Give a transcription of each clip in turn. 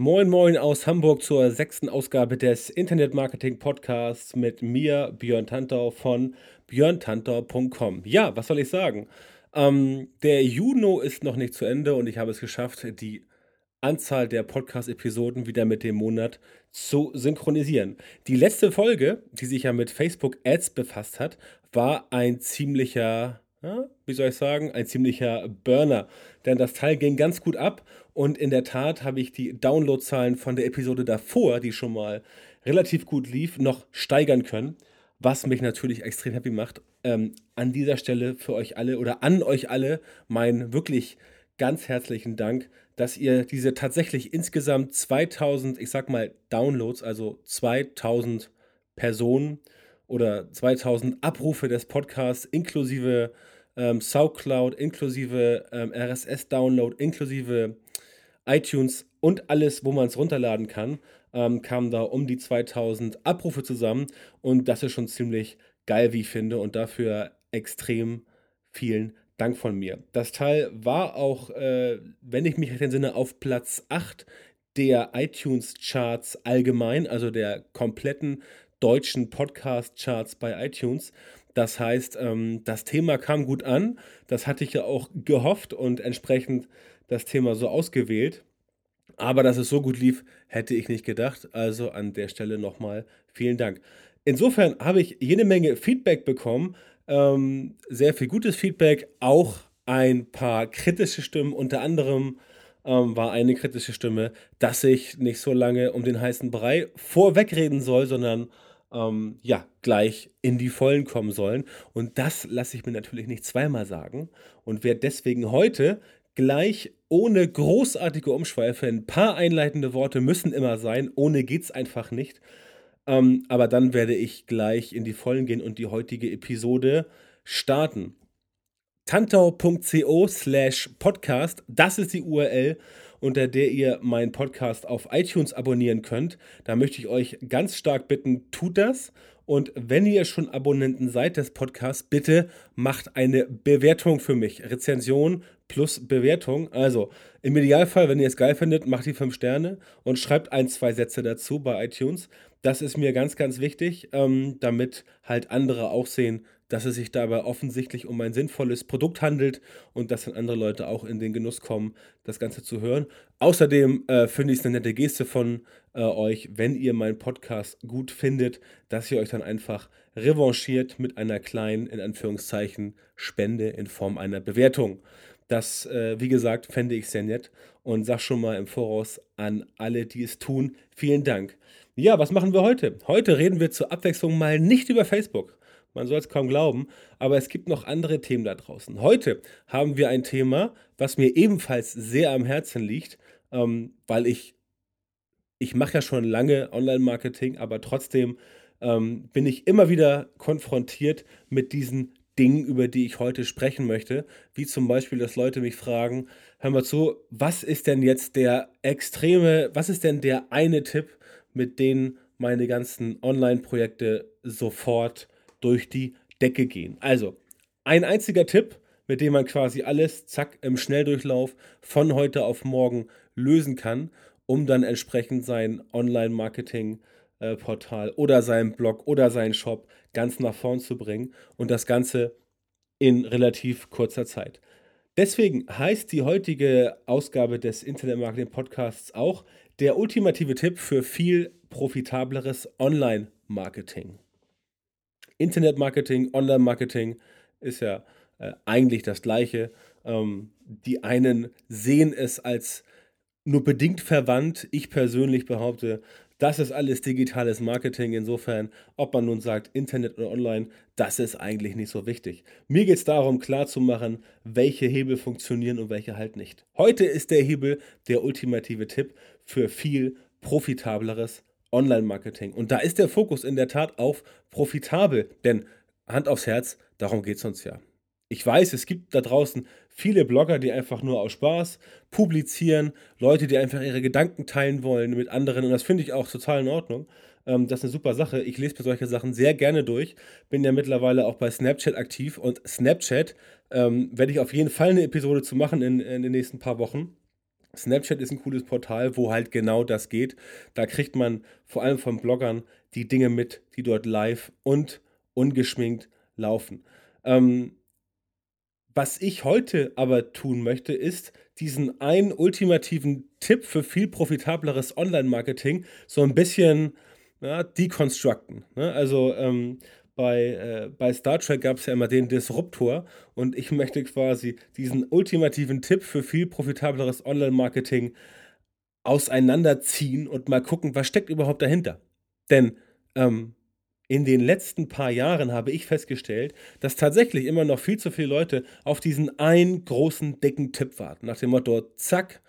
Moin Moin aus Hamburg zur sechsten Ausgabe des Internet Marketing Podcasts mit mir, Björn Tantau von björntantau.com. Ja, was soll ich sagen? Ähm, der Juno ist noch nicht zu Ende und ich habe es geschafft, die Anzahl der Podcast-Episoden wieder mit dem Monat zu synchronisieren. Die letzte Folge, die sich ja mit Facebook Ads befasst hat, war ein ziemlicher, ja, wie soll ich sagen, ein ziemlicher Burner. Denn das Teil ging ganz gut ab und in der Tat habe ich die Downloadzahlen von der Episode davor, die schon mal relativ gut lief, noch steigern können. Was mich natürlich extrem happy macht. Ähm, an dieser Stelle für euch alle oder an euch alle mein wirklich ganz herzlichen Dank dass ihr diese tatsächlich insgesamt 2000, ich sag mal, Downloads, also 2000 Personen oder 2000 Abrufe des Podcasts inklusive ähm, Soundcloud, inklusive ähm, RSS-Download, inklusive iTunes und alles, wo man es runterladen kann, ähm, kamen da um die 2000 Abrufe zusammen und das ist schon ziemlich geil, wie ich finde und dafür extrem vielen Dank von mir. Das Teil war auch, äh, wenn ich mich recht entsinne, auf Platz 8 der iTunes-Charts allgemein, also der kompletten deutschen Podcast-Charts bei iTunes. Das heißt, ähm, das Thema kam gut an. Das hatte ich ja auch gehofft und entsprechend das Thema so ausgewählt. Aber dass es so gut lief, hätte ich nicht gedacht. Also an der Stelle nochmal vielen Dank. Insofern habe ich jede Menge Feedback bekommen, ähm, sehr viel gutes Feedback, auch ein paar kritische Stimmen. Unter anderem ähm, war eine kritische Stimme, dass ich nicht so lange um den heißen Brei vorwegreden soll, sondern ähm, ja, gleich in die Vollen kommen sollen. Und das lasse ich mir natürlich nicht zweimal sagen und werde deswegen heute gleich ohne großartige Umschweife, ein paar einleitende Worte müssen immer sein, ohne geht es einfach nicht, ähm, aber dann werde ich gleich in die Vollen gehen und die heutige Episode starten. Tantau.co slash podcast, das ist die URL, unter der ihr meinen Podcast auf iTunes abonnieren könnt. Da möchte ich euch ganz stark bitten, tut das. Und wenn ihr schon Abonnenten seid des Podcasts, bitte macht eine Bewertung für mich. Rezension plus Bewertung. Also im Idealfall, wenn ihr es geil findet, macht die 5 Sterne und schreibt ein, zwei Sätze dazu bei iTunes. Das ist mir ganz, ganz wichtig, ähm, damit halt andere auch sehen, dass es sich dabei offensichtlich um ein sinnvolles Produkt handelt und dass dann andere Leute auch in den Genuss kommen, das Ganze zu hören. Außerdem äh, finde ich es eine nette Geste von äh, euch, wenn ihr meinen Podcast gut findet, dass ihr euch dann einfach revanchiert mit einer kleinen, in Anführungszeichen, Spende in Form einer Bewertung. Das, äh, wie gesagt, fände ich sehr nett und sag schon mal im Voraus an alle, die es tun, vielen Dank. Ja, was machen wir heute? Heute reden wir zur Abwechslung mal nicht über Facebook. Man soll es kaum glauben, aber es gibt noch andere Themen da draußen. Heute haben wir ein Thema, was mir ebenfalls sehr am Herzen liegt, ähm, weil ich, ich mache ja schon lange Online-Marketing, aber trotzdem ähm, bin ich immer wieder konfrontiert mit diesen Dingen, über die ich heute sprechen möchte, wie zum Beispiel, dass Leute mich fragen, hör mal zu, was ist denn jetzt der extreme, was ist denn der eine Tipp, mit denen meine ganzen Online-Projekte sofort durch die Decke gehen. Also, ein einziger Tipp, mit dem man quasi alles, zack, im Schnelldurchlauf von heute auf morgen lösen kann, um dann entsprechend sein Online-Marketing-Portal oder seinen Blog oder seinen Shop ganz nach vorn zu bringen und das Ganze in relativ kurzer Zeit. Deswegen heißt die heutige Ausgabe des Internet Marketing Podcasts auch der ultimative Tipp für viel profitableres Online-Marketing. Internet-Marketing, Online-Marketing ist ja äh, eigentlich das gleiche. Ähm, die einen sehen es als nur bedingt verwandt. Ich persönlich behaupte, das ist alles digitales Marketing. Insofern, ob man nun sagt Internet oder Online, das ist eigentlich nicht so wichtig. Mir geht es darum, klarzumachen, welche Hebel funktionieren und welche halt nicht. Heute ist der Hebel der ultimative Tipp für viel profitableres Online-Marketing. Und da ist der Fokus in der Tat auf profitabel. Denn Hand aufs Herz, darum geht es uns ja. Ich weiß, es gibt da draußen viele Blogger, die einfach nur aus Spaß publizieren, Leute, die einfach ihre Gedanken teilen wollen mit anderen. Und das finde ich auch total in Ordnung. Ähm, das ist eine super Sache. Ich lese mir solche Sachen sehr gerne durch. Bin ja mittlerweile auch bei Snapchat aktiv. Und Snapchat ähm, werde ich auf jeden Fall eine Episode zu machen in, in den nächsten paar Wochen. Snapchat ist ein cooles Portal, wo halt genau das geht. Da kriegt man vor allem von Bloggern die Dinge mit, die dort live und ungeschminkt laufen. Ähm, was ich heute aber tun möchte, ist diesen einen ultimativen Tipp für viel profitableres Online-Marketing so ein bisschen ja, deconstructen. Ne? Also ähm, bei, äh, bei Star Trek gab es ja immer den Disruptor und ich möchte quasi diesen ultimativen Tipp für viel profitableres Online-Marketing auseinanderziehen und mal gucken, was steckt überhaupt dahinter. Denn ähm, in den letzten paar Jahren habe ich festgestellt, dass tatsächlich immer noch viel zu viele Leute auf diesen einen großen, dicken Tipp warten. Nach dem Motto, zack,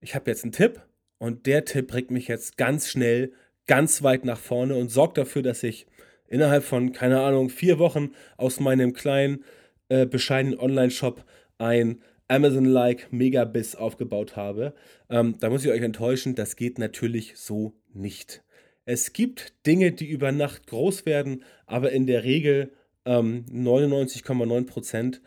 ich habe jetzt einen Tipp und der Tipp bringt mich jetzt ganz schnell, ganz weit nach vorne und sorgt dafür, dass ich innerhalb von, keine Ahnung, vier Wochen aus meinem kleinen, äh, bescheidenen Online-Shop ein Amazon-like Megabiss aufgebaut habe. Ähm, da muss ich euch enttäuschen, das geht natürlich so nicht. Es gibt Dinge, die über Nacht groß werden, aber in der Regel ähm, 99,9%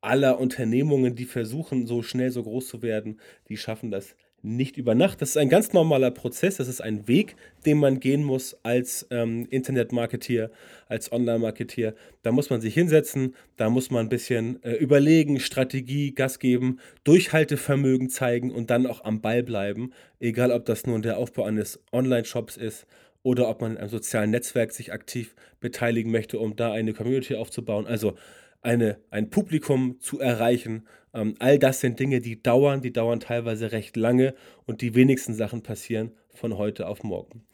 aller Unternehmungen, die versuchen, so schnell so groß zu werden, die schaffen das nicht über Nacht. Das ist ein ganz normaler Prozess, das ist ein Weg, den man gehen muss als ähm, Internet-Marketeer, als Online-Marketeer. Da muss man sich hinsetzen, da muss man ein bisschen äh, überlegen, Strategie, Gas geben, Durchhaltevermögen zeigen und dann auch am Ball bleiben, egal ob das nun der Aufbau eines Online-Shops ist oder ob man in einem sozialen Netzwerk sich aktiv beteiligen möchte, um da eine Community aufzubauen. Also eine, ein Publikum zu erreichen. Ähm, all das sind Dinge, die dauern, die dauern teilweise recht lange und die wenigsten Sachen passieren von heute auf morgen.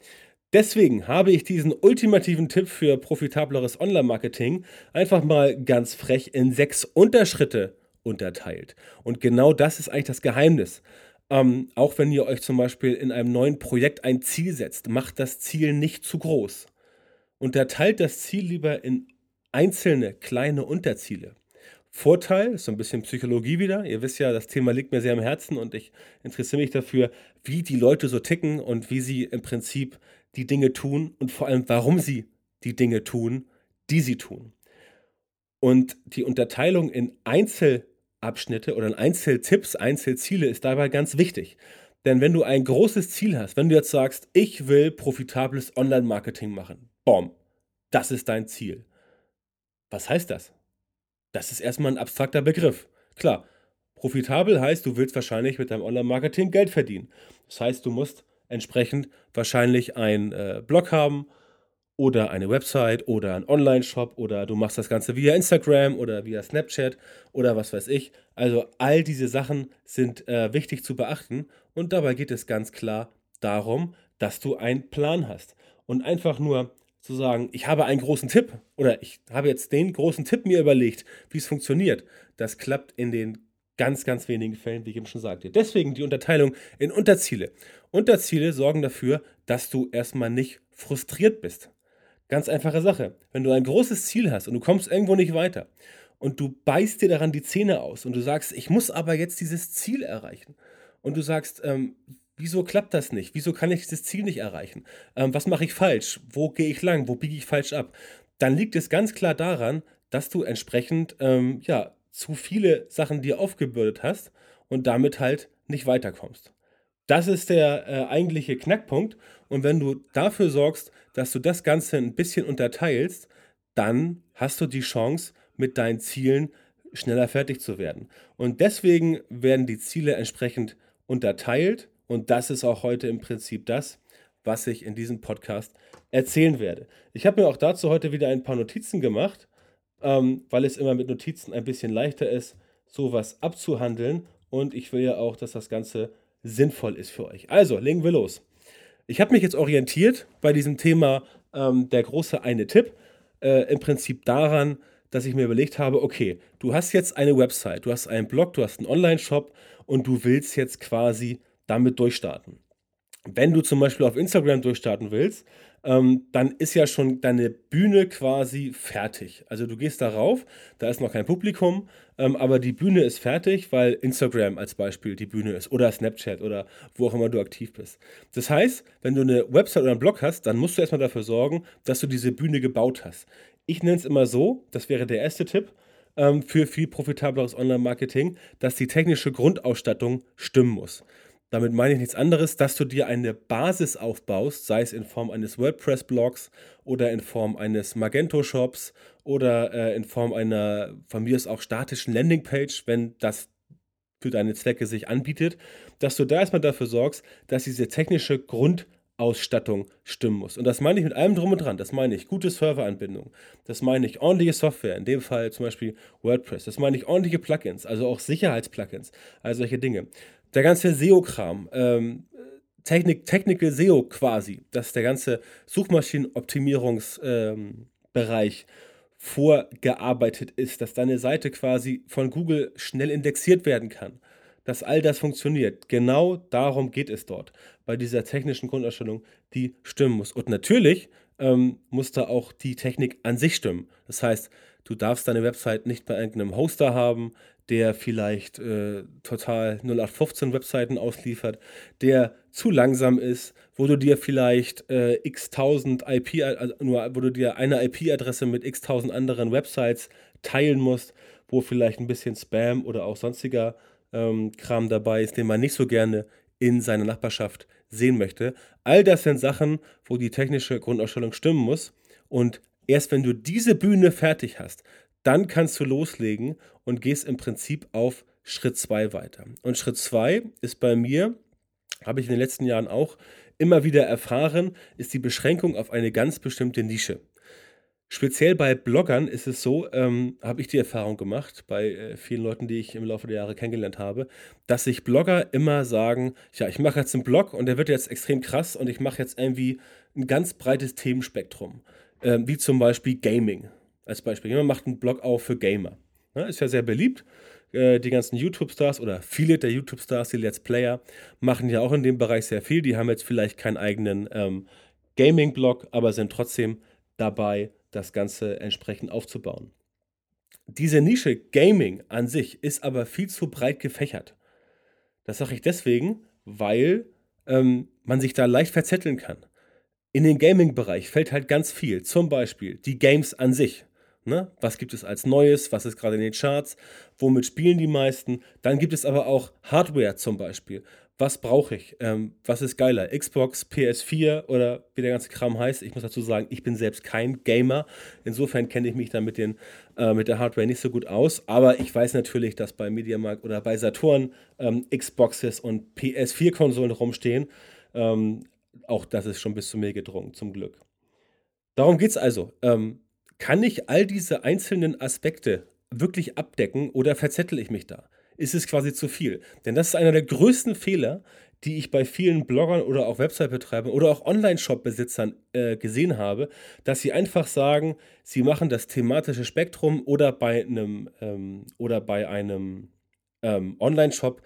Deswegen habe ich diesen ultimativen Tipp für profitableres Online-Marketing einfach mal ganz frech in sechs Unterschritte unterteilt. Und genau das ist eigentlich das Geheimnis. Ähm, auch wenn ihr euch zum Beispiel in einem neuen Projekt ein Ziel setzt, macht das Ziel nicht zu groß. Unterteilt das Ziel lieber in einzelne kleine Unterziele. Vorteil, ist so ein bisschen Psychologie wieder. Ihr wisst ja, das Thema liegt mir sehr am Herzen und ich interessiere mich dafür, wie die Leute so ticken und wie sie im Prinzip die Dinge tun und vor allem, warum sie die Dinge tun, die sie tun. Und die Unterteilung in Einzelabschnitte oder in Einzeltipps, Einzelziele ist dabei ganz wichtig. Denn wenn du ein großes Ziel hast, wenn du jetzt sagst, ich will profitables Online-Marketing machen, bom, das ist dein Ziel. Was heißt das? Das ist erstmal ein abstrakter Begriff. Klar, profitabel heißt, du willst wahrscheinlich mit deinem Online-Marketing Geld verdienen. Das heißt, du musst entsprechend wahrscheinlich einen äh, Blog haben oder eine Website oder einen Online-Shop oder du machst das Ganze via Instagram oder via Snapchat oder was weiß ich. Also all diese Sachen sind äh, wichtig zu beachten und dabei geht es ganz klar darum, dass du einen Plan hast. Und einfach nur zu sagen, ich habe einen großen Tipp oder ich habe jetzt den großen Tipp mir überlegt, wie es funktioniert. Das klappt in den ganz, ganz wenigen Fällen, wie ich eben schon sagte. Deswegen die Unterteilung in Unterziele. Unterziele sorgen dafür, dass du erstmal nicht frustriert bist. Ganz einfache Sache. Wenn du ein großes Ziel hast und du kommst irgendwo nicht weiter und du beißt dir daran die Zähne aus und du sagst, ich muss aber jetzt dieses Ziel erreichen und du sagst, ähm, Wieso klappt das nicht? Wieso kann ich das Ziel nicht erreichen? Ähm, was mache ich falsch? Wo gehe ich lang? Wo biege ich falsch ab? Dann liegt es ganz klar daran, dass du entsprechend ähm, ja, zu viele Sachen dir aufgebürdet hast und damit halt nicht weiterkommst. Das ist der äh, eigentliche Knackpunkt. Und wenn du dafür sorgst, dass du das Ganze ein bisschen unterteilst, dann hast du die Chance, mit deinen Zielen schneller fertig zu werden. Und deswegen werden die Ziele entsprechend unterteilt und das ist auch heute im Prinzip das, was ich in diesem Podcast erzählen werde. Ich habe mir auch dazu heute wieder ein paar Notizen gemacht, ähm, weil es immer mit Notizen ein bisschen leichter ist, sowas abzuhandeln. Und ich will ja auch, dass das Ganze sinnvoll ist für euch. Also, legen wir los. Ich habe mich jetzt orientiert bei diesem Thema ähm, der große eine Tipp äh, im Prinzip daran, dass ich mir überlegt habe, okay, du hast jetzt eine Website, du hast einen Blog, du hast einen Online-Shop und du willst jetzt quasi damit durchstarten. wenn du zum Beispiel auf Instagram durchstarten willst, ähm, dann ist ja schon deine Bühne quasi fertig. Also du gehst darauf, da ist noch kein Publikum, ähm, aber die Bühne ist fertig, weil Instagram als Beispiel die Bühne ist oder Snapchat oder wo auch immer du aktiv bist. Das heißt, wenn du eine Website oder einen Blog hast, dann musst du erstmal dafür sorgen, dass du diese Bühne gebaut hast. Ich nenne es immer so, das wäre der erste Tipp ähm, für viel profitableres Online-Marketing, dass die technische Grundausstattung stimmen muss. Damit meine ich nichts anderes, dass du dir eine Basis aufbaust, sei es in Form eines WordPress-Blogs oder in Form eines Magento-Shops oder äh, in Form einer von mir aus auch statischen Landingpage, wenn das für deine Zwecke sich anbietet, dass du da erstmal dafür sorgst, dass diese technische Grundausstattung stimmen muss. Und das meine ich mit allem drum und dran. Das meine ich gute Serveranbindung. Das meine ich ordentliche Software, in dem Fall zum Beispiel WordPress. Das meine ich ordentliche Plugins, also auch Sicherheitsplugins, also solche Dinge der ganze SEO-Kram, ähm, Technik, Technical SEO quasi, dass der ganze Suchmaschinenoptimierungsbereich ähm, vorgearbeitet ist, dass deine Seite quasi von Google schnell indexiert werden kann, dass all das funktioniert. Genau darum geht es dort, bei dieser technischen Grunderstellung, die stimmen muss. Und natürlich ähm, muss da auch die Technik an sich stimmen. Das heißt, du darfst deine Website nicht bei irgendeinem Hoster haben, der vielleicht äh, total 0815 Webseiten ausliefert, der zu langsam ist, wo du dir vielleicht äh, x tausend IP, also nur wo du dir eine IP-Adresse mit x tausend anderen Websites teilen musst, wo vielleicht ein bisschen Spam oder auch sonstiger ähm, Kram dabei ist, den man nicht so gerne in seiner Nachbarschaft sehen möchte. All das sind Sachen, wo die technische Grundausstellung stimmen muss. Und erst wenn du diese Bühne fertig hast, dann kannst du loslegen und gehst im Prinzip auf Schritt 2 weiter. Und Schritt 2 ist bei mir, habe ich in den letzten Jahren auch immer wieder erfahren, ist die Beschränkung auf eine ganz bestimmte Nische. Speziell bei Bloggern ist es so, ähm, habe ich die Erfahrung gemacht, bei äh, vielen Leuten, die ich im Laufe der Jahre kennengelernt habe, dass sich Blogger immer sagen, ja, ich mache jetzt einen Blog und der wird jetzt extrem krass und ich mache jetzt irgendwie ein ganz breites Themenspektrum, äh, wie zum Beispiel Gaming als Beispiel. Jemand macht einen Blog auf für Gamer. Ja, ist ja sehr beliebt. Äh, die ganzen YouTube-Stars oder viele der YouTube-Stars, die Let's Player, machen ja auch in dem Bereich sehr viel. Die haben jetzt vielleicht keinen eigenen ähm, Gaming-Blog, aber sind trotzdem dabei, das Ganze entsprechend aufzubauen. Diese Nische Gaming an sich ist aber viel zu breit gefächert. Das sage ich deswegen, weil ähm, man sich da leicht verzetteln kann. In den Gaming-Bereich fällt halt ganz viel. Zum Beispiel die Games an sich. Ne? Was gibt es als Neues? Was ist gerade in den Charts? Womit spielen die meisten? Dann gibt es aber auch Hardware zum Beispiel. Was brauche ich? Ähm, was ist geiler? Xbox, PS4 oder wie der ganze Kram heißt? Ich muss dazu sagen, ich bin selbst kein Gamer. Insofern kenne ich mich da mit, den, äh, mit der Hardware nicht so gut aus. Aber ich weiß natürlich, dass bei Mediamarkt oder bei Saturn ähm, Xboxes und PS4-Konsolen rumstehen. Ähm, auch das ist schon bis zu mir gedrungen, zum Glück. Darum geht es also. Ähm, kann ich all diese einzelnen Aspekte wirklich abdecken oder verzettel ich mich da? Ist es quasi zu viel? Denn das ist einer der größten Fehler, die ich bei vielen Bloggern oder auch Website-Betreibern oder auch Online-Shop-Besitzern äh, gesehen habe, dass sie einfach sagen, sie machen das thematische Spektrum oder bei einem ähm, oder bei einem ähm, Online-Shop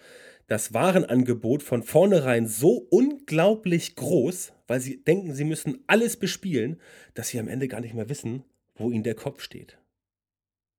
das Warenangebot von vornherein so unglaublich groß, weil sie denken, sie müssen alles bespielen, dass sie am Ende gar nicht mehr wissen, wo ihnen der Kopf steht.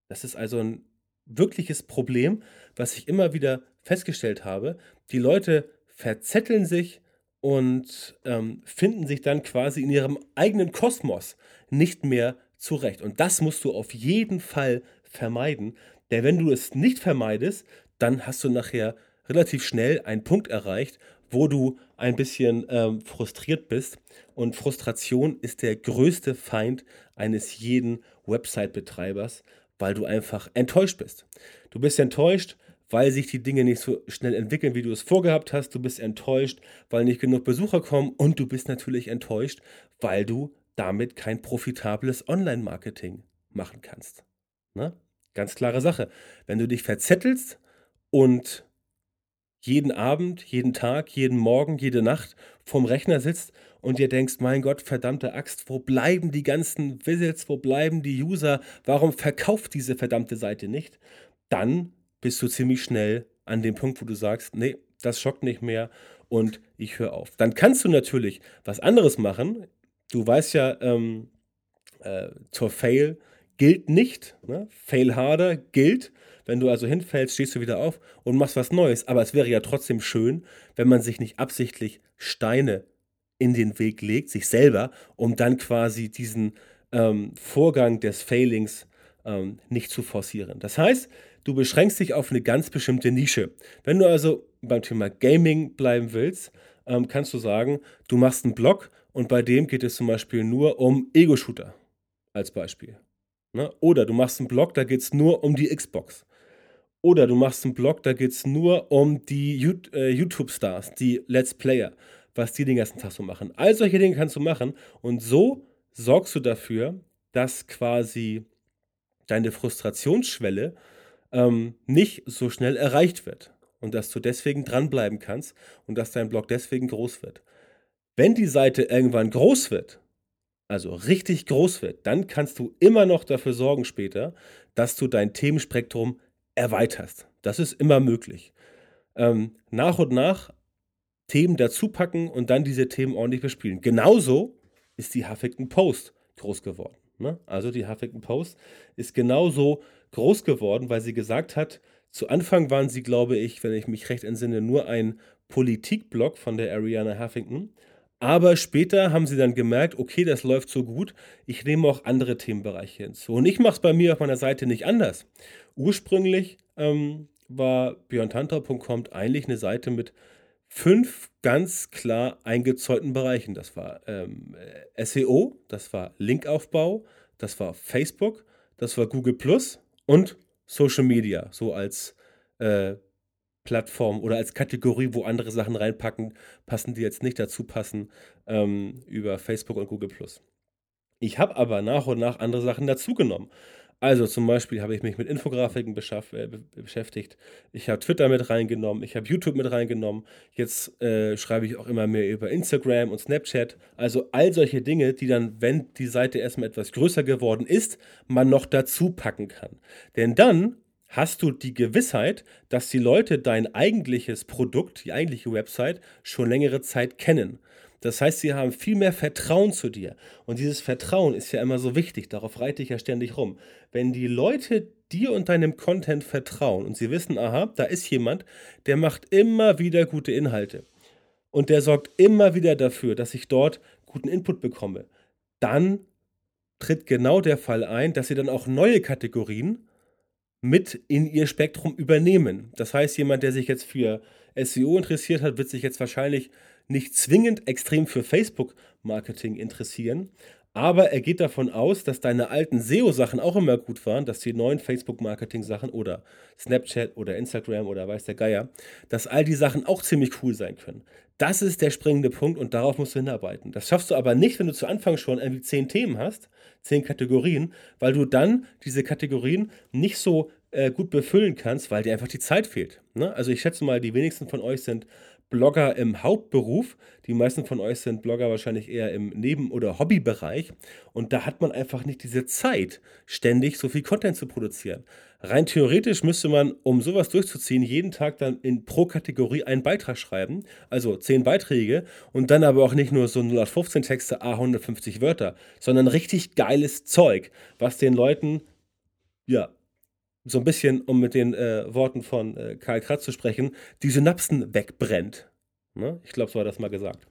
Das ist also ein wirkliches Problem, was ich immer wieder festgestellt habe. Die Leute verzetteln sich und ähm, finden sich dann quasi in ihrem eigenen Kosmos nicht mehr zurecht. Und das musst du auf jeden Fall vermeiden. Denn wenn du es nicht vermeidest, dann hast du nachher relativ schnell einen Punkt erreicht, wo du ein bisschen ähm, frustriert bist. Und Frustration ist der größte Feind eines jeden Website-Betreibers, weil du einfach enttäuscht bist. Du bist enttäuscht, weil sich die Dinge nicht so schnell entwickeln, wie du es vorgehabt hast. Du bist enttäuscht, weil nicht genug Besucher kommen. Und du bist natürlich enttäuscht, weil du damit kein profitables Online-Marketing machen kannst. Na? Ne? Ganz klare Sache. Wenn du dich verzettelst und jeden Abend, jeden Tag, jeden Morgen, jede Nacht vorm Rechner sitzt und dir denkst, mein Gott, verdammte Axt, wo bleiben die ganzen Visits, wo bleiben die User, warum verkauft diese verdammte Seite nicht? Dann bist du ziemlich schnell an dem Punkt, wo du sagst, nee, das schockt nicht mehr und ich höre auf. Dann kannst du natürlich was anderes machen. Du weißt ja, ähm, äh, zur Fail gilt nicht. Ne? Fail harder gilt. Wenn du also hinfällst, stehst du wieder auf und machst was Neues. Aber es wäre ja trotzdem schön, wenn man sich nicht absichtlich Steine in den Weg legt, sich selber, um dann quasi diesen ähm, Vorgang des Failings ähm, nicht zu forcieren. Das heißt, du beschränkst dich auf eine ganz bestimmte Nische. Wenn du also beim Thema Gaming bleiben willst, ähm, kannst du sagen, du machst einen Blog und bei dem geht es zum Beispiel nur um Ego-Shooter als Beispiel. Ne? Oder du machst einen Blog, da geht es nur um die Xbox. Oder du machst einen Blog, da geht es nur um die äh, YouTube-Stars, die Let's Player, was die den ganzen Tag so machen. All solche Dinge kannst du machen und so sorgst du dafür, dass quasi deine Frustrationsschwelle ähm, nicht so schnell erreicht wird und dass du deswegen dranbleiben kannst und dass dein Blog deswegen groß wird. Wenn die Seite irgendwann groß wird, also richtig groß wird, dann kannst du immer noch dafür sorgen später, dass du dein Themenspektrum erweiterst. Das ist immer möglich. Ähm, nach und nach Themen dazu packen und dann diese Themen ordentlich bespielen. Genauso ist die Huffington Post groß geworden. Ne? Also die Huffington Post ist genauso groß geworden, weil sie gesagt hat, zu Anfang waren sie, glaube ich, wenn ich mich recht entsinne, nur ein Politikblog von der Ariana Huffington. Aber später haben sie dann gemerkt, okay, das läuft so gut, ich nehme auch andere Themenbereiche hinzu. Und ich mache es bei mir auf meiner Seite nicht anders. Ursprünglich ähm, war björntantau.com eigentlich eine Seite mit fünf ganz klar eingezäunten Bereichen. Das war ähm, SEO, das war Linkaufbau, das war Facebook, das war Google Plus und Social Media, so als äh, Plattform oder als Kategorie, wo andere Sachen reinpacken, passen, die jetzt nicht dazu passen, ähm, über Facebook und Google Plus. Ich habe aber nach und nach andere Sachen dazugenommen. Also zum Beispiel habe ich mich mit Infografiken äh, beschäftigt. Ich habe Twitter mit reingenommen, ich habe YouTube mit reingenommen. Jetzt äh, schreibe ich auch immer mehr über Instagram und Snapchat. Also all solche Dinge, die dann, wenn die Seite erstmal etwas größer geworden ist, man noch dazu packen kann. Denn dann hast du die Gewissheit, dass die Leute dein eigentliches Produkt, die eigentliche Website, schon längere Zeit kennen. Das heißt, sie haben viel mehr Vertrauen zu dir. Und dieses Vertrauen ist ja immer so wichtig, darauf reite ich ja ständig rum. Wenn die Leute dir und deinem Content vertrauen und sie wissen, aha, da ist jemand, der macht immer wieder gute Inhalte und der sorgt immer wieder dafür, dass ich dort guten Input bekomme, dann tritt genau der Fall ein, dass sie dann auch neue Kategorien mit in ihr Spektrum übernehmen. Das heißt, jemand, der sich jetzt für SEO interessiert hat, wird sich jetzt wahrscheinlich nicht zwingend extrem für Facebook-Marketing interessieren, aber er geht davon aus, dass deine alten SEO-Sachen auch immer gut waren, dass die neuen Facebook-Marketing-Sachen oder Snapchat oder Instagram oder weiß der Geier, dass all die Sachen auch ziemlich cool sein können. Das ist der springende Punkt und darauf musst du hinarbeiten. Das schaffst du aber nicht, wenn du zu Anfang schon irgendwie zehn Themen hast, zehn Kategorien, weil du dann diese Kategorien nicht so äh, gut befüllen kannst, weil dir einfach die Zeit fehlt. Ne? Also ich schätze mal, die wenigsten von euch sind Blogger im Hauptberuf. Die meisten von euch sind Blogger wahrscheinlich eher im Neben- oder Hobbybereich. Und da hat man einfach nicht diese Zeit, ständig so viel Content zu produzieren. Rein theoretisch müsste man, um sowas durchzuziehen, jeden Tag dann in pro Kategorie einen Beitrag schreiben, also zehn Beiträge und dann aber auch nicht nur so 015 Texte, a 150 Wörter, sondern richtig geiles Zeug, was den Leuten ja so ein bisschen, um mit den äh, Worten von äh, Karl Kratz zu sprechen, die Synapsen wegbrennt. Ne? Ich glaube, so hat er das mal gesagt.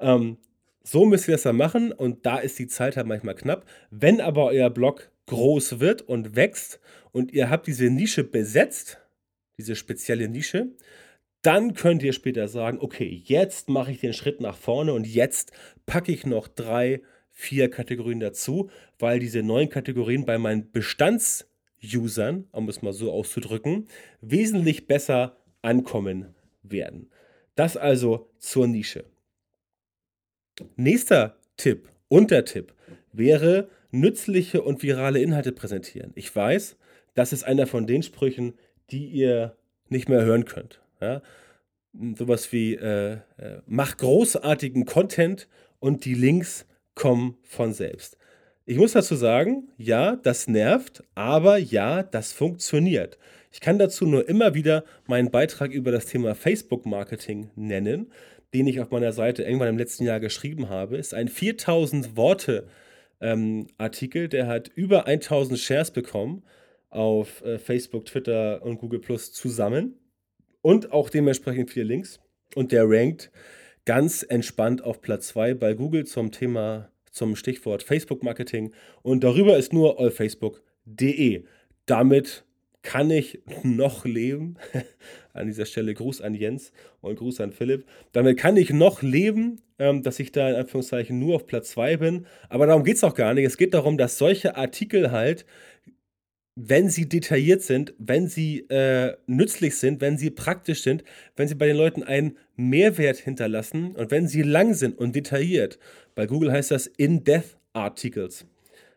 Ähm, so müsst ihr das dann machen und da ist die Zeit halt manchmal knapp. Wenn aber euer Blog groß wird und wächst und ihr habt diese Nische besetzt, diese spezielle Nische, dann könnt ihr später sagen, okay, jetzt mache ich den Schritt nach vorne und jetzt packe ich noch drei, vier Kategorien dazu, weil diese neuen Kategorien bei meinen Bestands Usern, um es mal so auszudrücken, wesentlich besser ankommen werden. Das also zur Nische. Nächster Tipp, Untertipp, wäre nützliche und virale Inhalte präsentieren. Ich weiß, das ist einer von den Sprüchen, die ihr nicht mehr hören könnt. Ja? Sowas wie, äh, äh, mach großartigen Content und die Links kommen von selbst. Ich muss dazu sagen, ja, das nervt, aber ja, das funktioniert. Ich kann dazu nur immer wieder meinen Beitrag über das Thema Facebook-Marketing nennen, den ich auf meiner Seite irgendwann im letzten Jahr geschrieben habe. Ist ein 4000 Worte ähm, Artikel, der hat über 1000 Shares bekommen auf äh, Facebook, Twitter und Google Plus zusammen und auch dementsprechend viele Links. Und der rankt ganz entspannt auf Platz 2 bei Google zum Thema, zum Stichwort Facebook-Marketing. Und darüber ist nur allfacebook.de. Damit kann ich noch leben. an dieser Stelle Gruß an Jens und Gruß an Philipp. Damit kann ich noch leben, ähm, dass ich da in Anführungszeichen nur auf Platz 2 bin. Aber darum geht es auch gar nicht. Es geht darum, dass solche Artikel halt wenn sie detailliert sind, wenn sie äh, nützlich sind, wenn sie praktisch sind, wenn sie bei den Leuten einen Mehrwert hinterlassen und wenn sie lang sind und detailliert. Bei Google heißt das In-Depth Articles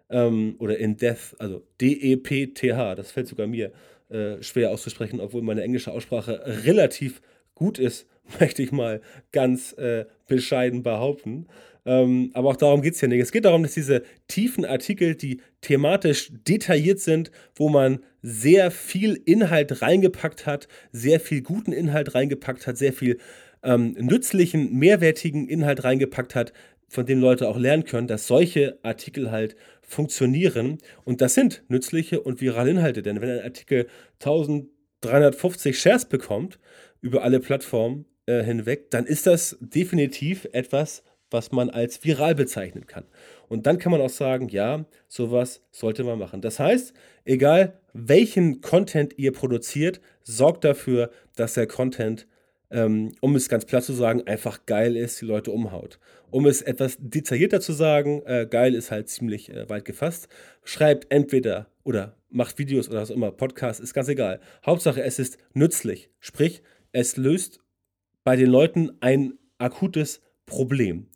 ähm, oder In-Depth, also D-E-P-T-H, das fällt sogar mir äh, schwer auszusprechen, obwohl meine englische Aussprache relativ gut ist, möchte ich mal ganz äh, bescheiden behaupten. Ähm, aber auch darum geht es ja nicht. Es geht darum, dass diese tiefen Artikel, die thematisch detailliert sind, wo man sehr viel Inhalt reingepackt hat, sehr viel guten Inhalt reingepackt hat, sehr viel ähm, nützlichen, mehrwertigen Inhalt reingepackt hat, von dem Leute auch lernen können, dass solche Artikel halt funktionieren. Und das sind nützliche und virale Inhalte. Denn wenn ein Artikel 1350 Shares bekommt über alle Plattformen äh, hinweg, dann ist das definitiv etwas, was man als viral bezeichnen kann. Und dann kann man auch sagen, ja, sowas sollte man machen. Das heißt, egal welchen Content ihr produziert, sorgt dafür, dass der Content, ähm, um es ganz platt zu sagen, einfach geil ist, die Leute umhaut. Um es etwas detaillierter zu sagen, äh, geil ist halt ziemlich äh, weit gefasst, schreibt entweder oder macht Videos oder was auch immer, Podcast, ist ganz egal. Hauptsache, es ist nützlich. Sprich, es löst bei den Leuten ein akutes Problem.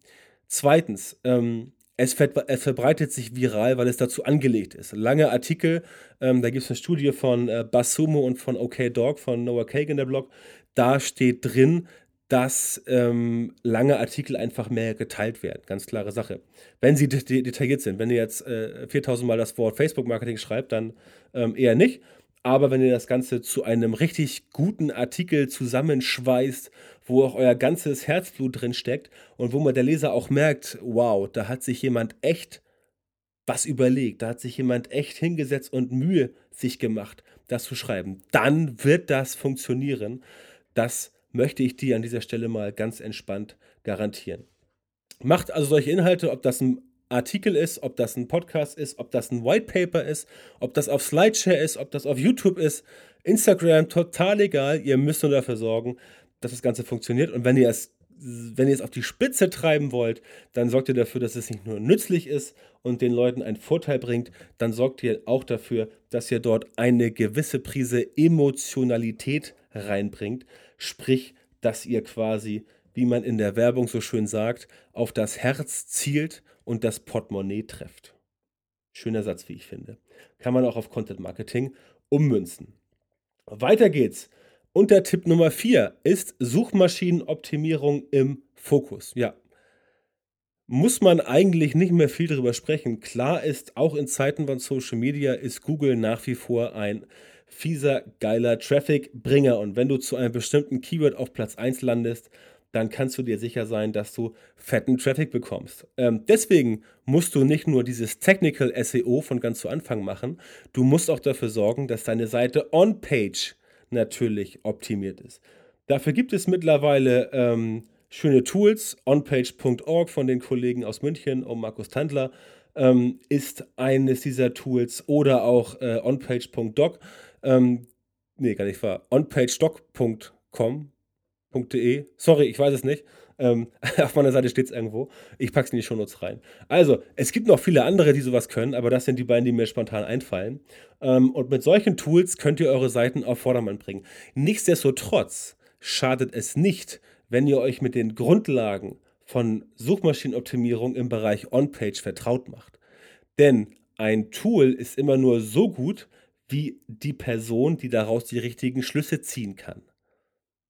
Zweitens, ähm, es, ver es, verbreitet sich viral, weil es dazu angelegt ist. Lange Artikel, ähm, da gibt es eine Studie von äh, Basumo und von OK Dog, von Noah Kagan, der Blog. Da steht drin, dass ähm, lange Artikel einfach mehr geteilt werden. Ganz klare Sache. Wenn sie de detailliert sind. Wenn ihr jetzt äh, 4000 Mal das Wort Facebook-Marketing schreibt, dann ähm, eher nicht. Aber wenn ihr das Ganze zu einem richtig guten Artikel zusammenschweißt, wo auch euer ganzes Herzblut drin steckt und wo man der Leser auch merkt, wow, da hat sich jemand echt was überlegt, da hat sich jemand echt hingesetzt und Mühe sich gemacht, das zu schreiben, dann wird das funktionieren. Das möchte ich dir an dieser Stelle mal ganz entspannt garantieren. Macht also solche Inhalte, ob das ein Artikel ist, ob das ein Podcast ist, ob das ein White Paper ist, ob das auf Slideshare ist, ob das auf YouTube ist, Instagram, total egal. Ihr müsst nur dafür sorgen, dass das Ganze funktioniert. Und wenn ihr es wenn ihr es auf die Spitze treiben wollt, dann sorgt ihr dafür, dass es nicht nur nützlich ist und den Leuten einen Vorteil bringt, dann sorgt ihr auch dafür, dass ihr dort eine gewisse Prise Emotionalität reinbringt. Sprich, dass ihr quasi, wie man in der Werbung so schön sagt, auf das Herz zielt und das Portemonnaie trefft. Schöner Satz, wie ich finde. Kann man auch auf Content Marketing ummünzen. Weiter geht's. Und der Tipp Nummer 4 ist Suchmaschinenoptimierung im Fokus. Ja. Muss man eigentlich nicht mehr viel darüber sprechen. Klar ist, auch in Zeiten von Social Media ist Google nach wie vor ein fieser, geiler Traffic-Bringer. Und wenn du zu einem bestimmten Keyword auf Platz 1 landest, dann kannst du dir sicher sein, dass du fetten Traffic bekommst. Ähm, deswegen musst du nicht nur dieses Technical SEO von ganz zu Anfang machen, du musst auch dafür sorgen, dass deine Seite on-page natürlich optimiert ist. Dafür gibt es mittlerweile ähm, schöne Tools. onpage.org von den Kollegen aus München und Markus Tandler ähm, ist eines dieser Tools oder auch äh, onpage.doc. Ähm, nee, gar nicht wahr. onpagedoc.com .de. Sorry, ich weiß es nicht. Ähm, auf meiner Seite steht es irgendwo. Ich packe es in die Shownotes rein. Also, es gibt noch viele andere, die sowas können, aber das sind die beiden, die mir spontan einfallen. Ähm, und mit solchen Tools könnt ihr eure Seiten auf Vordermann bringen. Nichtsdestotrotz schadet es nicht, wenn ihr euch mit den Grundlagen von Suchmaschinenoptimierung im Bereich On-Page vertraut macht. Denn ein Tool ist immer nur so gut, wie die Person, die daraus die richtigen Schlüsse ziehen kann.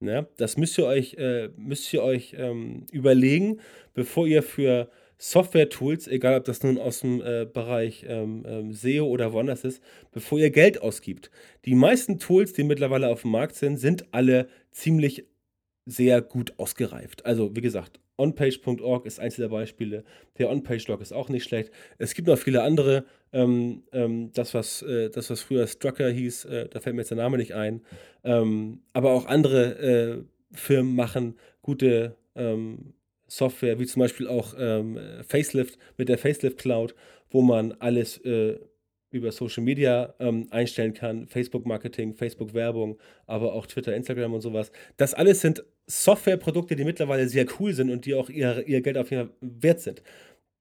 Ja, das müsst ihr euch, äh, müsst ihr euch ähm, überlegen, bevor ihr für Software-Tools, egal ob das nun aus dem äh, Bereich ähm, ähm, SEO oder woanders ist, bevor ihr Geld ausgibt. Die meisten Tools, die mittlerweile auf dem Markt sind, sind alle ziemlich sehr gut ausgereift. Also wie gesagt, onpage.org ist eins der Beispiele. Der OnPage-Log ist auch nicht schlecht. Es gibt noch viele andere. Ähm, ähm, das, was, äh, das, was früher Strucker hieß, äh, da fällt mir jetzt der Name nicht ein. Ähm, aber auch andere äh, Firmen machen gute ähm, Software, wie zum Beispiel auch ähm, Facelift mit der Facelift Cloud, wo man alles äh, über Social Media ähm, einstellen kann, Facebook-Marketing, Facebook-Werbung, aber auch Twitter, Instagram und sowas. Das alles sind Softwareprodukte, die mittlerweile sehr cool sind und die auch ihr, ihr Geld auf jeden Fall wert sind.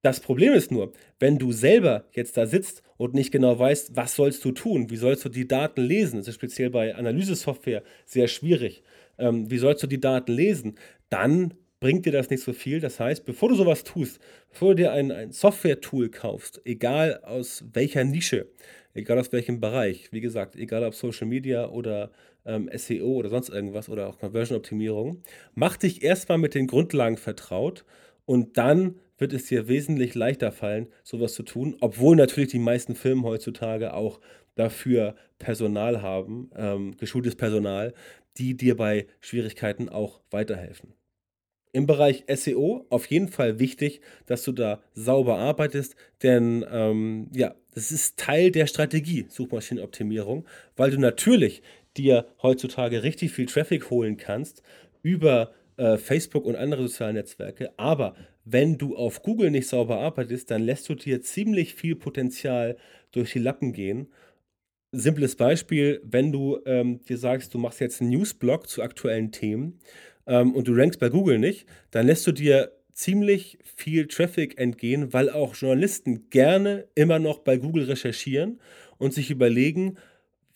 Das Problem ist nur, wenn du selber jetzt da sitzt und nicht genau weißt, was sollst du tun, wie sollst du die Daten lesen, das ist speziell bei Analysesoftware sehr schwierig, ähm, wie sollst du die Daten lesen, dann bringt dir das nicht so viel. Das heißt, bevor du sowas tust, bevor du dir ein, ein Software-Tool kaufst, egal aus welcher Nische, egal aus welchem Bereich, wie gesagt, egal ob Social Media oder ähm, SEO oder sonst irgendwas oder auch Conversion-Optimierung, mach dich erstmal mit den Grundlagen vertraut und dann wird es dir wesentlich leichter fallen, sowas zu tun, obwohl natürlich die meisten Firmen heutzutage auch dafür Personal haben, ähm, geschultes Personal, die dir bei Schwierigkeiten auch weiterhelfen. Im Bereich SEO auf jeden Fall wichtig, dass du da sauber arbeitest, denn ähm, ja, das ist Teil der Strategie Suchmaschinenoptimierung, weil du natürlich dir heutzutage richtig viel Traffic holen kannst über äh, Facebook und andere soziale Netzwerke. Aber wenn du auf Google nicht sauber arbeitest, dann lässt du dir ziemlich viel Potenzial durch die Lappen gehen. Simples Beispiel, wenn du ähm, dir sagst, du machst jetzt einen Newsblog zu aktuellen Themen ähm, und du rankst bei Google nicht, dann lässt du dir ziemlich viel Traffic entgehen, weil auch Journalisten gerne immer noch bei Google recherchieren und sich überlegen,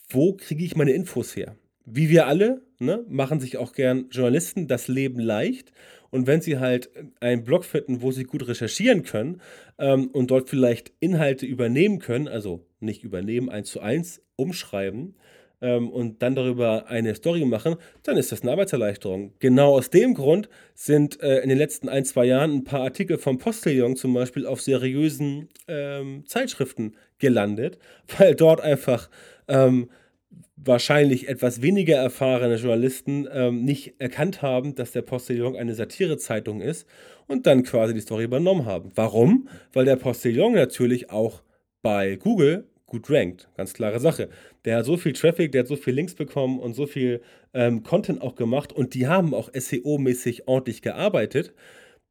wo kriege ich meine Infos her? Wie wir alle ne, machen sich auch gern Journalisten das Leben leicht. Und wenn sie halt einen Blog finden, wo sie gut recherchieren können ähm, und dort vielleicht Inhalte übernehmen können, also nicht übernehmen, eins zu eins umschreiben, ähm, und dann darüber eine Story machen, dann ist das eine Arbeitserleichterung. Genau aus dem Grund sind äh, in den letzten ein, zwei Jahren ein paar Artikel vom Postillon zum Beispiel auf seriösen ähm, Zeitschriften gelandet, weil dort einfach ähm, wahrscheinlich etwas weniger erfahrene Journalisten ähm, nicht erkannt haben, dass der Postillon eine Satirezeitung ist und dann quasi die Story übernommen haben. Warum? Weil der Postillon natürlich auch bei Google gut rankt. Ganz klare Sache. Der hat so viel Traffic, der hat so viel Links bekommen und so viel ähm, Content auch gemacht und die haben auch SEO-mäßig ordentlich gearbeitet,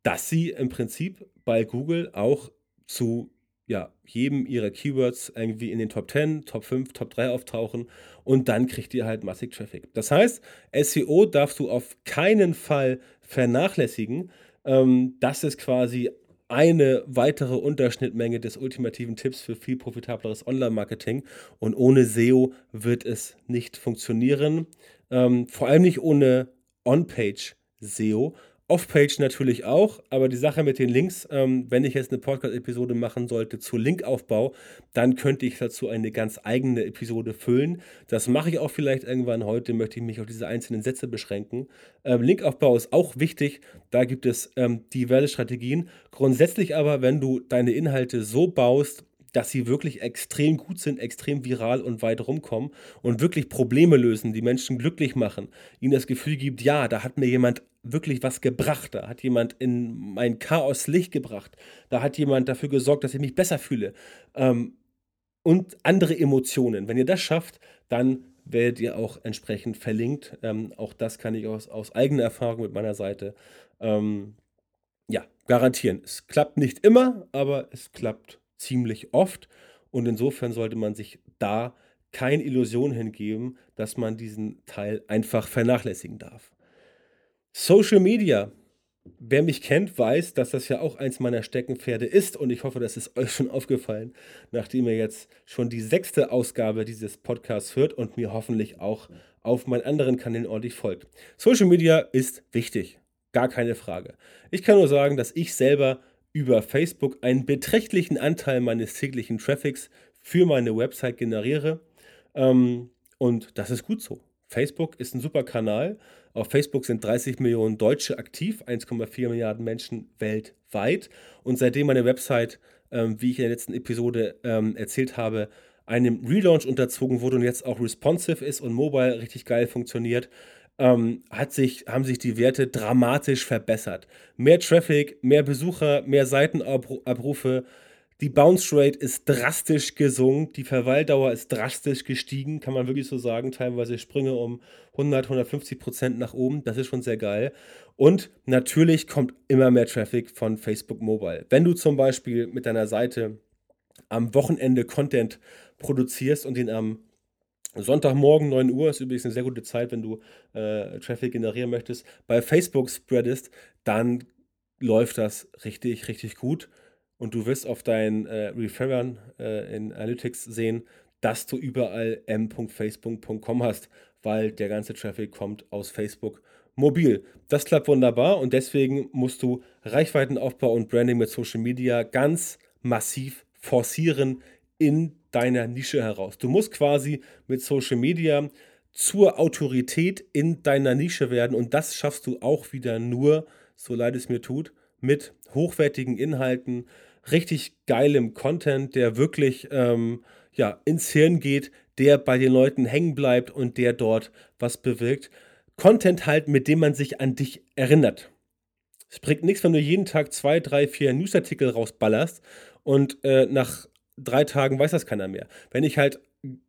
dass sie im Prinzip bei Google auch zu ja, jedem ihrer Keywords irgendwie in den Top 10, Top 5, Top 3 auftauchen und dann kriegt ihr halt massig Traffic. Das heißt, SEO darfst du auf keinen Fall vernachlässigen. Ähm, das ist quasi eine weitere Unterschnittmenge des ultimativen Tipps für viel profitableres Online-Marketing. Und ohne SEO wird es nicht funktionieren. Ähm, vor allem nicht ohne On-Page-SEO. Off-Page natürlich auch, aber die Sache mit den Links, ähm, wenn ich jetzt eine Podcast-Episode machen sollte zu Linkaufbau, dann könnte ich dazu eine ganz eigene Episode füllen. Das mache ich auch vielleicht irgendwann. Heute möchte ich mich auf diese einzelnen Sätze beschränken. Ähm, Linkaufbau ist auch wichtig. Da gibt es ähm, diverse Strategien. Grundsätzlich aber, wenn du deine Inhalte so baust, dass sie wirklich extrem gut sind, extrem viral und weit rumkommen und wirklich Probleme lösen, die Menschen glücklich machen, ihnen das Gefühl gibt, ja, da hat mir jemand wirklich was gebracht, da hat jemand in mein Chaos Licht gebracht, da hat jemand dafür gesorgt, dass ich mich besser fühle ähm, und andere Emotionen. Wenn ihr das schafft, dann werdet ihr auch entsprechend verlinkt. Ähm, auch das kann ich aus, aus eigener Erfahrung mit meiner Seite ähm, ja, garantieren. Es klappt nicht immer, aber es klappt ziemlich oft. Und insofern sollte man sich da keine Illusion hingeben, dass man diesen Teil einfach vernachlässigen darf. Social Media. Wer mich kennt, weiß, dass das ja auch eins meiner Steckenpferde ist und ich hoffe, das ist euch schon aufgefallen, nachdem ihr jetzt schon die sechste Ausgabe dieses Podcasts hört und mir hoffentlich auch auf meinen anderen Kanälen ordentlich folgt. Social Media ist wichtig, gar keine Frage. Ich kann nur sagen, dass ich selber über Facebook einen beträchtlichen Anteil meines täglichen Traffics für meine Website generiere. Ähm, und das ist gut so. Facebook ist ein super Kanal. Auf Facebook sind 30 Millionen Deutsche aktiv, 1,4 Milliarden Menschen weltweit. Und seitdem meine Website, ähm, wie ich in der letzten Episode ähm, erzählt habe, einem Relaunch unterzogen wurde und jetzt auch responsive ist und mobile richtig geil funktioniert, ähm, hat sich, haben sich die Werte dramatisch verbessert. Mehr Traffic, mehr Besucher, mehr Seitenabrufe. Die Bounce Rate ist drastisch gesunken, die Verweildauer ist drastisch gestiegen, kann man wirklich so sagen. Teilweise Sprünge um 100, 150 Prozent nach oben, das ist schon sehr geil. Und natürlich kommt immer mehr Traffic von Facebook Mobile. Wenn du zum Beispiel mit deiner Seite am Wochenende Content produzierst und den am Sonntagmorgen 9 Uhr ist übrigens eine sehr gute Zeit, wenn du äh, Traffic generieren möchtest. Bei Facebook spreadest, dann läuft das richtig, richtig gut. Und du wirst auf deinen äh, Referern äh, in Analytics sehen, dass du überall m.facebook.com hast, weil der ganze Traffic kommt aus Facebook mobil. Das klappt wunderbar und deswegen musst du Reichweitenaufbau und Branding mit Social Media ganz massiv forcieren in deiner Nische heraus. Du musst quasi mit Social Media zur Autorität in deiner Nische werden und das schaffst du auch wieder nur, so leid es mir tut, mit hochwertigen Inhalten, richtig geilem Content, der wirklich ähm, ja, ins Hirn geht, der bei den Leuten hängen bleibt und der dort was bewirkt. Content halt, mit dem man sich an dich erinnert. Es bringt nichts, wenn du jeden Tag zwei, drei, vier Newsartikel rausballerst und äh, nach drei Tagen weiß das keiner mehr. Wenn ich halt,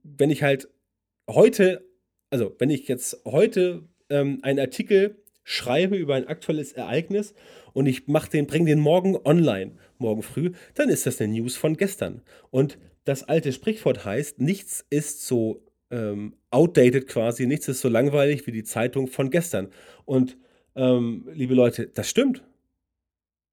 wenn ich halt heute, also wenn ich jetzt heute ähm, einen Artikel schreibe über ein aktuelles Ereignis und ich mach den, bringe den morgen online, morgen früh, dann ist das eine News von gestern. Und das alte Sprichwort heißt, nichts ist so ähm, outdated quasi, nichts ist so langweilig wie die Zeitung von gestern. Und ähm, liebe Leute, das stimmt.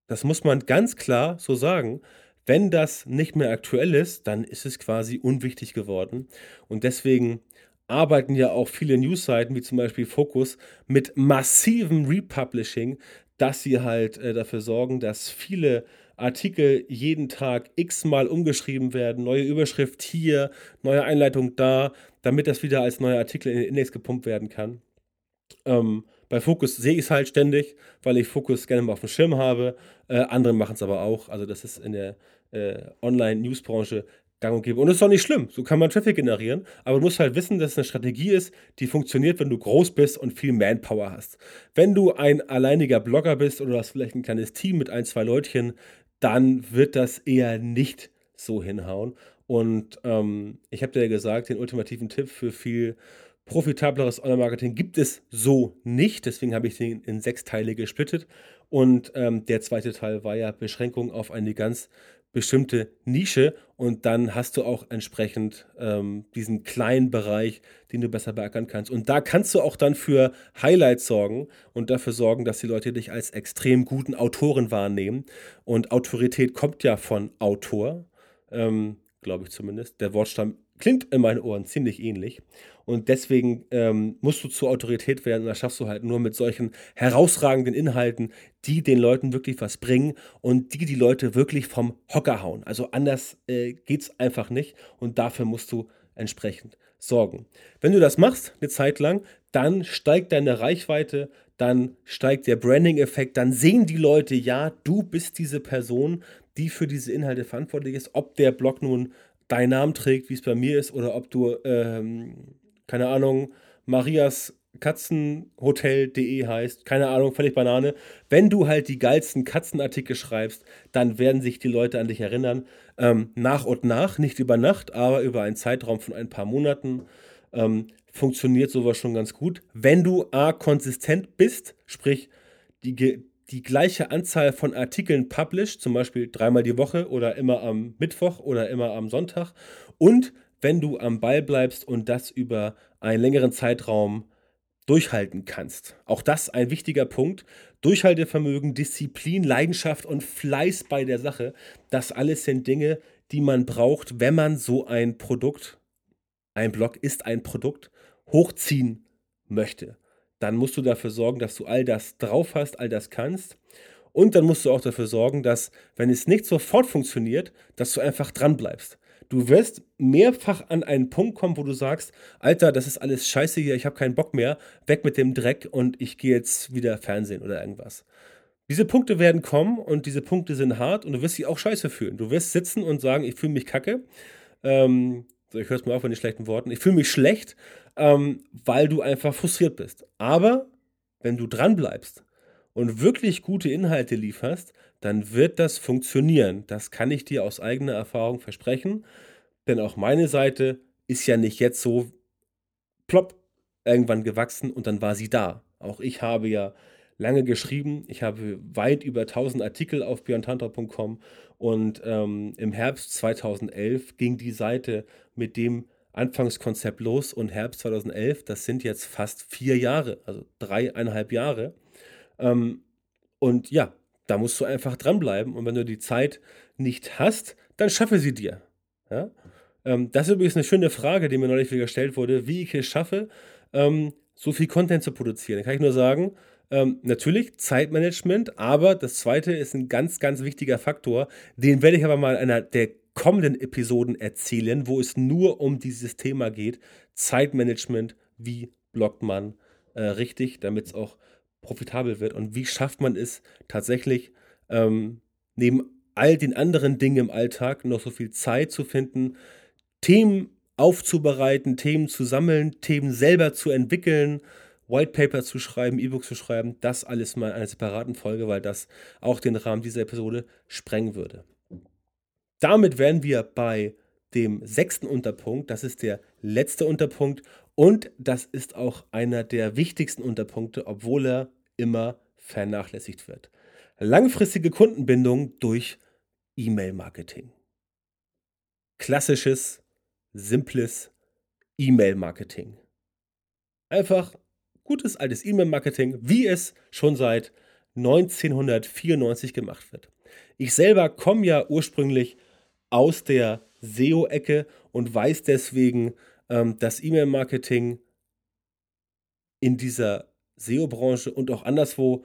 Das muss man ganz klar so sagen. Wenn das nicht mehr aktuell ist, dann ist es quasi unwichtig geworden. Und deswegen arbeiten ja auch viele Newsseiten, wie zum Beispiel Focus, mit massivem Republishing, dass sie halt äh, dafür sorgen, dass viele Artikel jeden Tag x-mal umgeschrieben werden, neue Überschrift hier, neue Einleitung da, damit das wieder als neuer Artikel in den Index gepumpt werden kann. Ähm, bei Focus sehe ich es halt ständig, weil ich Focus gerne mal auf dem Schirm habe. Äh, andere machen es aber auch. Also das ist in der äh, Online-News-Branche gang und gäbe. Und das ist auch nicht schlimm. So kann man Traffic generieren. Aber du musst halt wissen, dass es eine Strategie ist, die funktioniert, wenn du groß bist und viel Manpower hast. Wenn du ein alleiniger Blogger bist oder hast vielleicht ein kleines Team mit ein, zwei Leutchen, dann wird das eher nicht so hinhauen. Und ähm, ich habe dir ja gesagt, den ultimativen Tipp für viel profitableres Online-Marketing gibt es so nicht. Deswegen habe ich den in sechs Teile gesplittet. Und ähm, der zweite Teil war ja Beschränkung auf eine ganz bestimmte Nische und dann hast du auch entsprechend ähm, diesen kleinen Bereich, den du besser beackern kannst. Und da kannst du auch dann für Highlights sorgen und dafür sorgen, dass die Leute dich als extrem guten Autoren wahrnehmen. Und Autorität kommt ja von Autor, ähm, glaube ich zumindest. Der Wortstamm klingt in meinen Ohren ziemlich ähnlich. Und deswegen ähm, musst du zur Autorität werden. Und das schaffst du halt nur mit solchen herausragenden Inhalten, die den Leuten wirklich was bringen und die die Leute wirklich vom Hocker hauen. Also anders äh, geht es einfach nicht. Und dafür musst du entsprechend sorgen. Wenn du das machst, eine Zeit lang, dann steigt deine Reichweite, dann steigt der Branding-Effekt, dann sehen die Leute, ja, du bist diese Person, die für diese Inhalte verantwortlich ist, ob der Blog nun deinen Namen trägt, wie es bei mir ist, oder ob du, ähm, keine Ahnung, Marias Katzenhotel.de heißt, keine Ahnung, völlig Banane. Wenn du halt die geilsten Katzenartikel schreibst, dann werden sich die Leute an dich erinnern. Ähm, nach und nach, nicht über Nacht, aber über einen Zeitraum von ein paar Monaten ähm, funktioniert sowas schon ganz gut. Wenn du A, konsistent bist, sprich, die, die gleiche Anzahl von Artikeln published, zum Beispiel dreimal die Woche oder immer am Mittwoch oder immer am Sonntag. Und wenn du am Ball bleibst und das über einen längeren Zeitraum durchhalten kannst. Auch das ein wichtiger Punkt. Durchhaltevermögen, Disziplin, Leidenschaft und Fleiß bei der Sache. Das alles sind Dinge, die man braucht, wenn man so ein Produkt, ein Blog ist ein Produkt, hochziehen möchte dann musst du dafür sorgen, dass du all das drauf hast, all das kannst. Und dann musst du auch dafür sorgen, dass, wenn es nicht sofort funktioniert, dass du einfach dran bleibst. Du wirst mehrfach an einen Punkt kommen, wo du sagst, Alter, das ist alles scheiße hier, ich habe keinen Bock mehr, weg mit dem Dreck und ich gehe jetzt wieder Fernsehen oder irgendwas. Diese Punkte werden kommen und diese Punkte sind hart und du wirst dich auch scheiße fühlen. Du wirst sitzen und sagen, ich fühle mich kacke. Ähm, so, ich höre es mal auf von den schlechten Worten. Ich fühle mich schlecht, ähm, weil du einfach frustriert bist. Aber wenn du dran bleibst und wirklich gute Inhalte lieferst, dann wird das funktionieren. Das kann ich dir aus eigener Erfahrung versprechen. Denn auch meine Seite ist ja nicht jetzt so plopp irgendwann gewachsen und dann war sie da. Auch ich habe ja lange geschrieben. Ich habe weit über 1000 Artikel auf björntantra.com und ähm, im Herbst 2011 ging die Seite mit dem Anfangskonzept los und Herbst 2011, das sind jetzt fast vier Jahre, also dreieinhalb Jahre. Ähm, und ja, da musst du einfach dranbleiben und wenn du die Zeit nicht hast, dann schaffe sie dir. Ja? Ähm, das ist übrigens eine schöne Frage, die mir neulich wieder gestellt wurde, wie ich es schaffe, ähm, so viel Content zu produzieren. Da kann ich nur sagen, ähm, natürlich Zeitmanagement, aber das zweite ist ein ganz, ganz wichtiger Faktor. Den werde ich aber mal in einer der kommenden Episoden erzählen, wo es nur um dieses Thema geht. Zeitmanagement, wie blockt man äh, richtig, damit es auch profitabel wird und wie schafft man es tatsächlich ähm, neben all den anderen Dingen im Alltag noch so viel Zeit zu finden, Themen aufzubereiten, Themen zu sammeln, Themen selber zu entwickeln, White Paper zu schreiben, E-Books zu schreiben, das alles mal in einer separaten Folge, weil das auch den Rahmen dieser Episode sprengen würde. Damit wären wir bei dem sechsten Unterpunkt. Das ist der letzte Unterpunkt und das ist auch einer der wichtigsten Unterpunkte, obwohl er immer vernachlässigt wird. Langfristige Kundenbindung durch E-Mail-Marketing. Klassisches, simples E-Mail-Marketing. Einfach gutes altes E-Mail-Marketing, wie es schon seit 1994 gemacht wird. Ich selber komme ja ursprünglich aus der SEO-Ecke und weiß deswegen, ähm, dass E-Mail-Marketing in dieser SEO-Branche und auch anderswo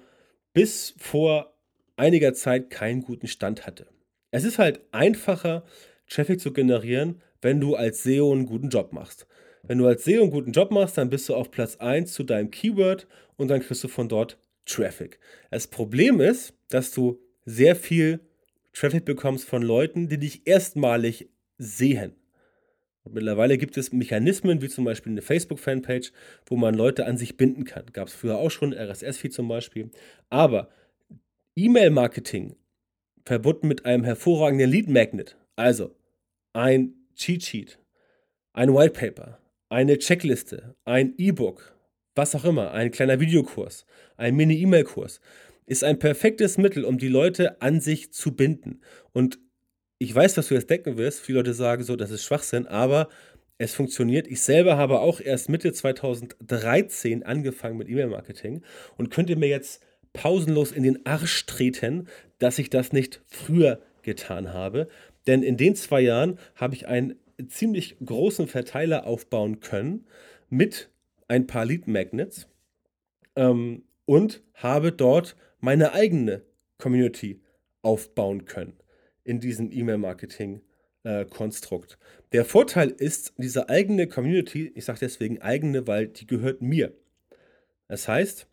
bis vor einiger Zeit keinen guten Stand hatte. Es ist halt einfacher, Traffic zu generieren, wenn du als SEO einen guten Job machst. Wenn du als SEO einen guten Job machst, dann bist du auf Platz 1 zu deinem Keyword und dann kriegst du von dort Traffic. Das Problem ist, dass du sehr viel Traffic bekommst von Leuten, die dich erstmalig sehen. Und mittlerweile gibt es Mechanismen, wie zum Beispiel eine Facebook-Fanpage, wo man Leute an sich binden kann. Gab es früher auch schon, RSS-Feed zum Beispiel. Aber E-Mail-Marketing verbunden mit einem hervorragenden Lead-Magnet, also ein Cheat-Sheet, ein White Paper, eine Checkliste, ein E-Book, was auch immer, ein kleiner Videokurs, ein Mini-E-Mail-Kurs, ist ein perfektes Mittel, um die Leute an sich zu binden. Und ich weiß, was du jetzt denken wirst. Viele Leute sagen so, das ist Schwachsinn, aber es funktioniert. Ich selber habe auch erst Mitte 2013 angefangen mit E-Mail-Marketing und könnte mir jetzt pausenlos in den Arsch treten, dass ich das nicht früher getan habe. Denn in den zwei Jahren habe ich einen ziemlich großen Verteiler aufbauen können mit ein paar Lead Magnets ähm, und habe dort meine eigene Community aufbauen können in diesem E-Mail-Marketing-Konstrukt. Äh, Der Vorteil ist, diese eigene Community, ich sage deswegen eigene, weil die gehört mir. Das heißt,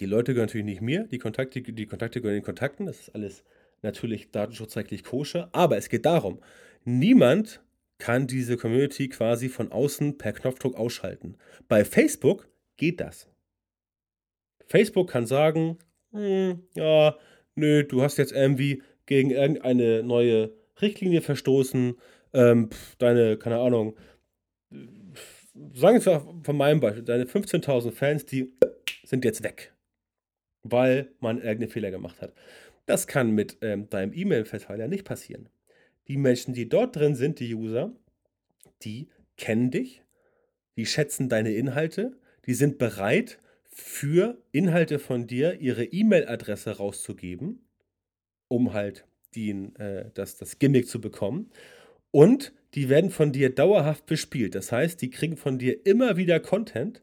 die Leute gehören natürlich nicht mir, die Kontakte, die Kontakte gehören den Kontakten, das ist alles natürlich datenschutzrechtlich koscher, aber es geht darum, niemand kann diese Community quasi von außen per Knopfdruck ausschalten. Bei Facebook geht das. Facebook kann sagen, hm, ja, nö, du hast jetzt irgendwie gegen irgendeine neue Richtlinie verstoßen, ähm, deine, keine Ahnung, sagen wir von meinem Beispiel, deine 15.000 Fans, die sind jetzt weg, weil man irgendeinen Fehler gemacht hat. Das kann mit ähm, deinem E-Mail-Verteiler nicht passieren die Menschen, die dort drin sind, die User, die kennen dich, die schätzen deine Inhalte, die sind bereit, für Inhalte von dir ihre E-Mail-Adresse rauszugeben, um halt den, äh, das, das Gimmick zu bekommen. Und die werden von dir dauerhaft bespielt. Das heißt, die kriegen von dir immer wieder Content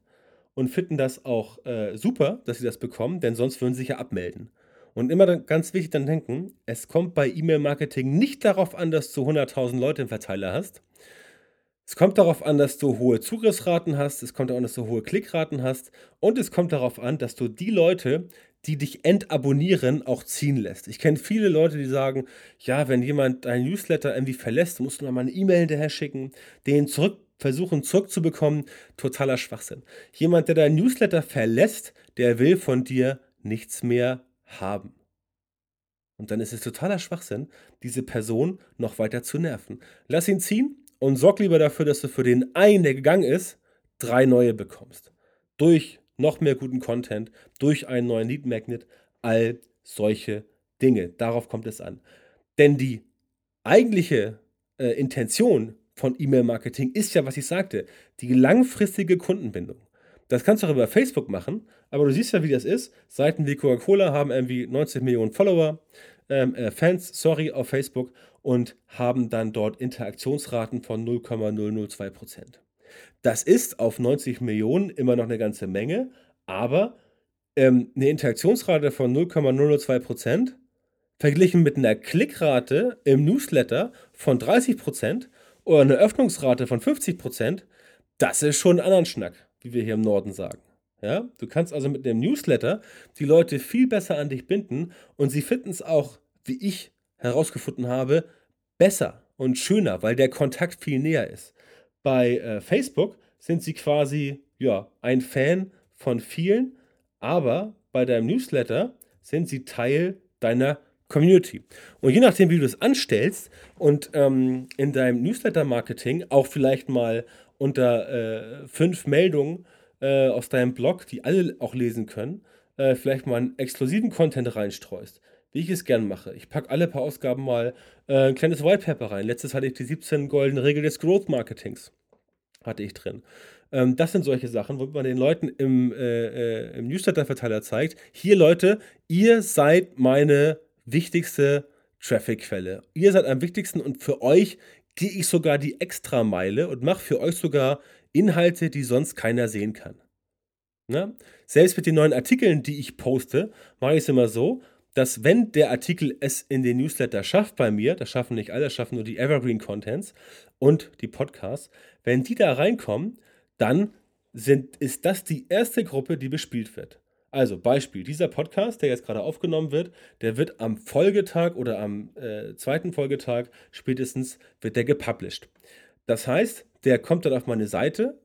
und finden das auch äh, super, dass sie das bekommen, denn sonst würden sie sich ja abmelden. Und immer dann, ganz wichtig dann denken, es kommt bei E-Mail-Marketing nicht darauf an, dass du 100.000 Leute im Verteiler hast. Es kommt darauf an, dass du hohe Zugriffsraten hast, es kommt darauf an, dass du hohe Klickraten hast und es kommt darauf an, dass du die Leute, die dich entabonnieren, auch ziehen lässt. Ich kenne viele Leute, die sagen, ja, wenn jemand dein Newsletter irgendwie verlässt, musst du noch mal eine E-Mail hinterher schicken, den zurück versuchen zurückzubekommen, totaler Schwachsinn. Jemand, der dein Newsletter verlässt, der will von dir nichts mehr haben. Und dann ist es totaler Schwachsinn, diese Person noch weiter zu nerven. Lass ihn ziehen und sorg lieber dafür, dass du für den einen, der gegangen ist, drei neue bekommst. Durch noch mehr guten Content, durch einen neuen Lead Magnet, all solche Dinge. Darauf kommt es an. Denn die eigentliche äh, Intention von E-Mail-Marketing ist ja, was ich sagte, die langfristige Kundenbindung. Das kannst du auch über Facebook machen, aber du siehst ja, wie das ist. Seiten wie Coca-Cola haben irgendwie 90 Millionen Follower, ähm, äh, Fans, sorry, auf Facebook und haben dann dort Interaktionsraten von 0,002 Prozent. Das ist auf 90 Millionen immer noch eine ganze Menge, aber ähm, eine Interaktionsrate von 0,002 Prozent verglichen mit einer Klickrate im Newsletter von 30 Prozent oder eine Öffnungsrate von 50 Prozent, das ist schon ein anderen Schnack, wie wir hier im Norden sagen. Ja, du kannst also mit einem Newsletter die Leute viel besser an dich binden und sie finden es auch, wie ich herausgefunden habe, besser und schöner, weil der Kontakt viel näher ist. Bei äh, Facebook sind sie quasi ja, ein Fan von vielen, aber bei deinem Newsletter sind sie Teil deiner Community. Und je nachdem, wie du es anstellst und ähm, in deinem Newsletter-Marketing auch vielleicht mal unter äh, fünf Meldungen äh, aus deinem Blog, die alle auch lesen können, äh, vielleicht mal einen exklusiven Content reinstreust, wie ich es gern mache. Ich packe alle paar Ausgaben mal äh, ein kleines Whitepaper rein. Letztes hatte ich die 17 goldenen Regeln des Growth Marketings. Hatte ich drin. Ähm, das sind solche Sachen, wo man den Leuten im, äh, äh, im Newsletter-Verteiler zeigt: Hier, Leute, ihr seid meine wichtigste Traffic-Quelle. Ihr seid am wichtigsten und für euch gehe ich sogar die Extrameile und mache für euch sogar Inhalte, die sonst keiner sehen kann. Ne? Selbst mit den neuen Artikeln, die ich poste, mache ich es immer so, dass wenn der Artikel es in den Newsletter schafft bei mir, das schaffen nicht alle, das schaffen nur die Evergreen Contents und die Podcasts, wenn die da reinkommen, dann sind, ist das die erste Gruppe, die bespielt wird. Also Beispiel, dieser Podcast, der jetzt gerade aufgenommen wird, der wird am Folgetag oder am äh, zweiten Folgetag spätestens wird der gepublished. Das heißt, der kommt dann auf meine Seite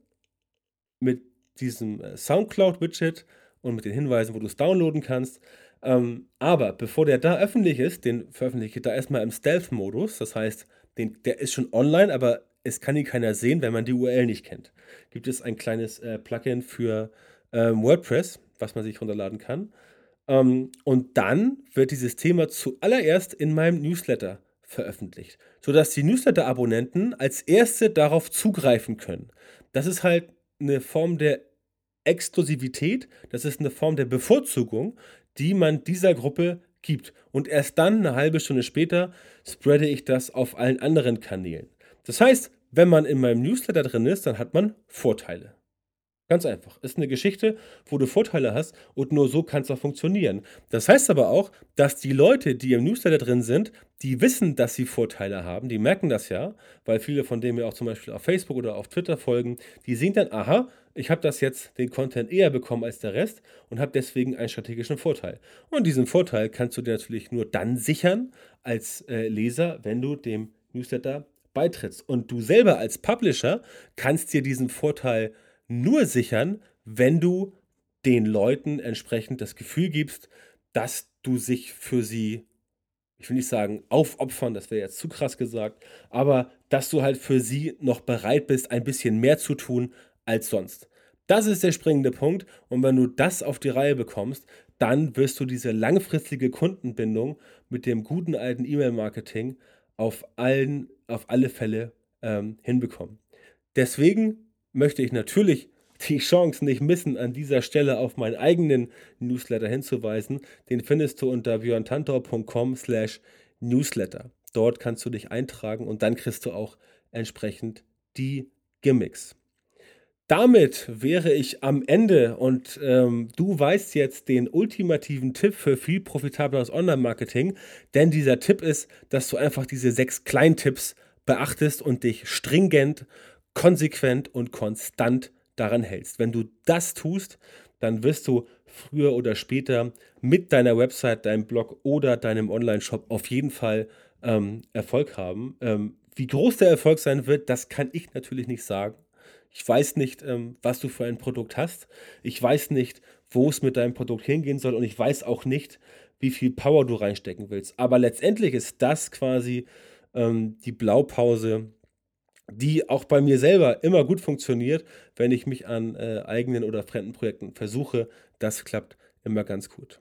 mit diesem äh, Soundcloud-Widget und mit den Hinweisen, wo du es downloaden kannst. Ähm, aber bevor der da öffentlich ist, den veröffentliche ich da erstmal im Stealth-Modus. Das heißt, den, der ist schon online, aber es kann ihn keiner sehen, wenn man die URL nicht kennt. Gibt es ein kleines äh, Plugin für ähm, WordPress, was man sich runterladen kann. Ähm, und dann wird dieses Thema zuallererst in meinem Newsletter veröffentlicht, sodass die Newsletter-Abonnenten als erste darauf zugreifen können. Das ist halt eine Form der Exklusivität, das ist eine Form der Bevorzugung, die man dieser Gruppe gibt. Und erst dann, eine halbe Stunde später, spreade ich das auf allen anderen Kanälen. Das heißt, wenn man in meinem Newsletter drin ist, dann hat man Vorteile. Ganz einfach. Ist eine Geschichte, wo du Vorteile hast und nur so kann es auch funktionieren. Das heißt aber auch, dass die Leute, die im Newsletter drin sind, die wissen, dass sie Vorteile haben, die merken das ja, weil viele von denen mir auch zum Beispiel auf Facebook oder auf Twitter folgen, die sehen dann, aha, ich habe das jetzt den Content eher bekommen als der Rest und habe deswegen einen strategischen Vorteil. Und diesen Vorteil kannst du dir natürlich nur dann sichern als äh, Leser, wenn du dem Newsletter beitrittst. Und du selber als Publisher kannst dir diesen Vorteil nur sichern, wenn du den Leuten entsprechend das Gefühl gibst, dass du sich für sie, ich will nicht sagen aufopfern, das wäre jetzt zu krass gesagt, aber dass du halt für sie noch bereit bist, ein bisschen mehr zu tun als sonst. Das ist der springende Punkt und wenn du das auf die Reihe bekommst, dann wirst du diese langfristige Kundenbindung mit dem guten alten E-Mail-Marketing auf, auf alle Fälle ähm, hinbekommen. Deswegen möchte ich natürlich die Chance nicht missen, an dieser Stelle auf meinen eigenen Newsletter hinzuweisen. Den findest du unter björntantor.com slash newsletter. Dort kannst du dich eintragen und dann kriegst du auch entsprechend die Gimmicks. damit wäre ich am Ende und ähm, du weißt jetzt den ultimativen Tipp für viel profitableres Online-Marketing, denn dieser Tipp ist, dass du einfach diese sechs Kleintipps beachtest und dich stringent, konsequent und konstant daran hältst. Wenn du das tust, dann wirst du früher oder später mit deiner Website, deinem Blog oder deinem Online-Shop auf jeden Fall ähm, Erfolg haben. Ähm, wie groß der Erfolg sein wird, das kann ich natürlich nicht sagen. Ich weiß nicht, ähm, was du für ein Produkt hast. Ich weiß nicht, wo es mit deinem Produkt hingehen soll und ich weiß auch nicht, wie viel Power du reinstecken willst. Aber letztendlich ist das quasi ähm, die Blaupause, die auch bei mir selber immer gut funktioniert, wenn ich mich an äh, eigenen oder fremden Projekten versuche. Das klappt immer ganz gut.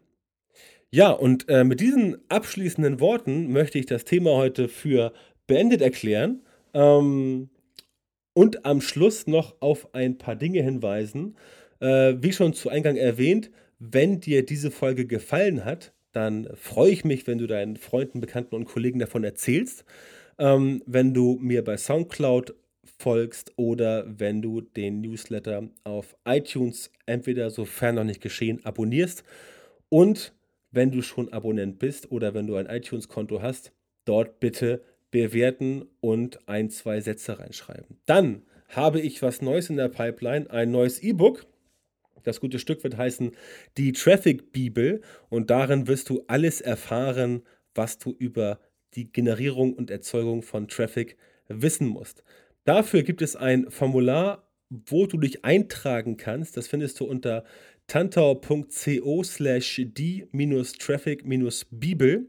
Ja, und äh, mit diesen abschließenden Worten möchte ich das Thema heute für beendet erklären ähm, und am Schluss noch auf ein paar Dinge hinweisen. Äh, wie schon zu Eingang erwähnt, wenn dir diese Folge gefallen hat, dann freue ich mich, wenn du deinen Freunden, Bekannten und Kollegen davon erzählst. Ähm, wenn du mir bei SoundCloud folgst oder wenn du den Newsletter auf iTunes entweder sofern noch nicht geschehen abonnierst und wenn du schon Abonnent bist oder wenn du ein iTunes-Konto hast, dort bitte bewerten und ein, zwei Sätze reinschreiben. Dann habe ich was Neues in der Pipeline, ein neues E-Book. Das gute Stück wird heißen Die Traffic Bibel und darin wirst du alles erfahren, was du über die Generierung und Erzeugung von Traffic wissen musst. Dafür gibt es ein Formular, wo du dich eintragen kannst. Das findest du unter tantau.co slash die-traffic-bibel.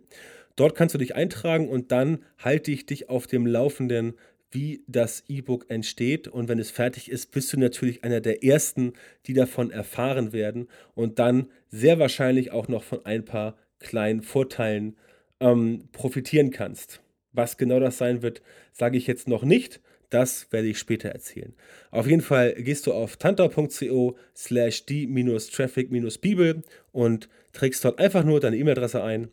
Dort kannst du dich eintragen und dann halte ich dich auf dem Laufenden, wie das E-Book entsteht. Und wenn es fertig ist, bist du natürlich einer der Ersten, die davon erfahren werden und dann sehr wahrscheinlich auch noch von ein paar kleinen Vorteilen ähm, profitieren kannst. Was genau das sein wird, sage ich jetzt noch nicht. Das werde ich später erzählen. Auf jeden Fall gehst du auf tanta.co slash die-traffic-bibel und trägst dort einfach nur deine E-Mail-Adresse ein.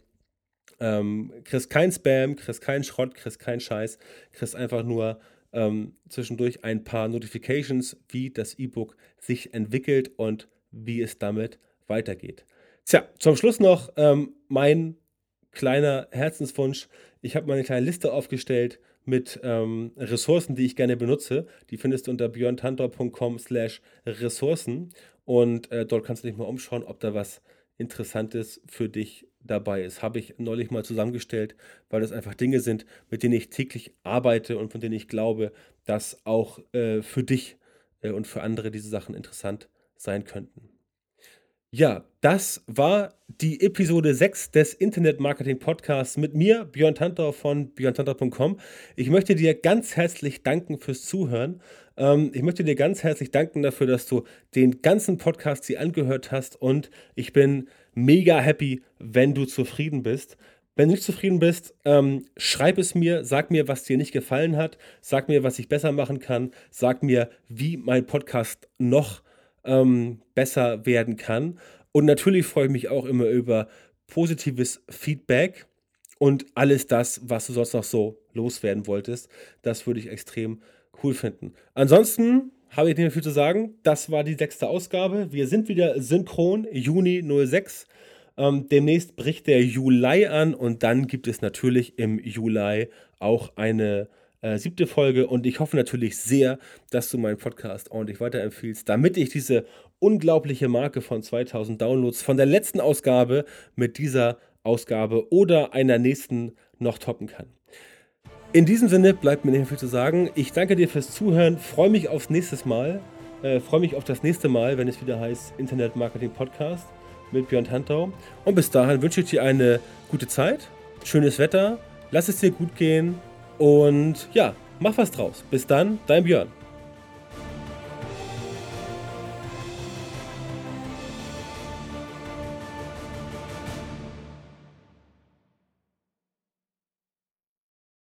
Ähm, kriegst kein Spam, kriegst keinen Schrott, kriegst keinen Scheiß, kriegst einfach nur ähm, zwischendurch ein paar Notifications, wie das E-Book sich entwickelt und wie es damit weitergeht. Tja, zum Schluss noch ähm, mein kleiner Herzenswunsch. Ich habe mal eine kleine Liste aufgestellt mit ähm, Ressourcen, die ich gerne benutze. Die findest du unter björntantor.com slash Ressourcen und äh, dort kannst du dich mal umschauen, ob da was Interessantes für dich dabei ist. Habe ich neulich mal zusammengestellt, weil das einfach Dinge sind, mit denen ich täglich arbeite und von denen ich glaube, dass auch äh, für dich äh, und für andere diese Sachen interessant sein könnten. Ja, das war die Episode 6 des Internet Marketing Podcasts mit mir, Björn Tantor von björntantor.com. Ich möchte dir ganz herzlich danken fürs Zuhören. Ähm, ich möchte dir ganz herzlich danken dafür, dass du den ganzen Podcast hier angehört hast und ich bin mega happy, wenn du zufrieden bist. Wenn du nicht zufrieden bist, ähm, schreib es mir, sag mir, was dir nicht gefallen hat, sag mir, was ich besser machen kann, sag mir, wie mein Podcast noch ähm, besser werden kann. Und natürlich freue ich mich auch immer über positives Feedback und alles das, was du sonst noch so loswerden wolltest. Das würde ich extrem cool finden. Ansonsten habe ich nicht mehr viel zu sagen. Das war die sechste Ausgabe. Wir sind wieder synchron, Juni 06. Ähm, demnächst bricht der Juli an und dann gibt es natürlich im Juli auch eine äh, siebte Folge und ich hoffe natürlich sehr, dass du meinen Podcast ordentlich weiterempfiehlst, damit ich diese unglaubliche Marke von 2000 Downloads von der letzten Ausgabe mit dieser Ausgabe oder einer nächsten noch toppen kann. In diesem Sinne bleibt mir nicht mehr viel zu sagen. Ich danke dir fürs Zuhören, freue mich aufs nächste Mal, äh, freue mich auf das nächste Mal, wenn es wieder heißt Internet Marketing Podcast mit Björn Tantau. Und bis dahin wünsche ich dir eine gute Zeit, schönes Wetter, lass es dir gut gehen und ja, mach was draus. Bis dann, dein Björn.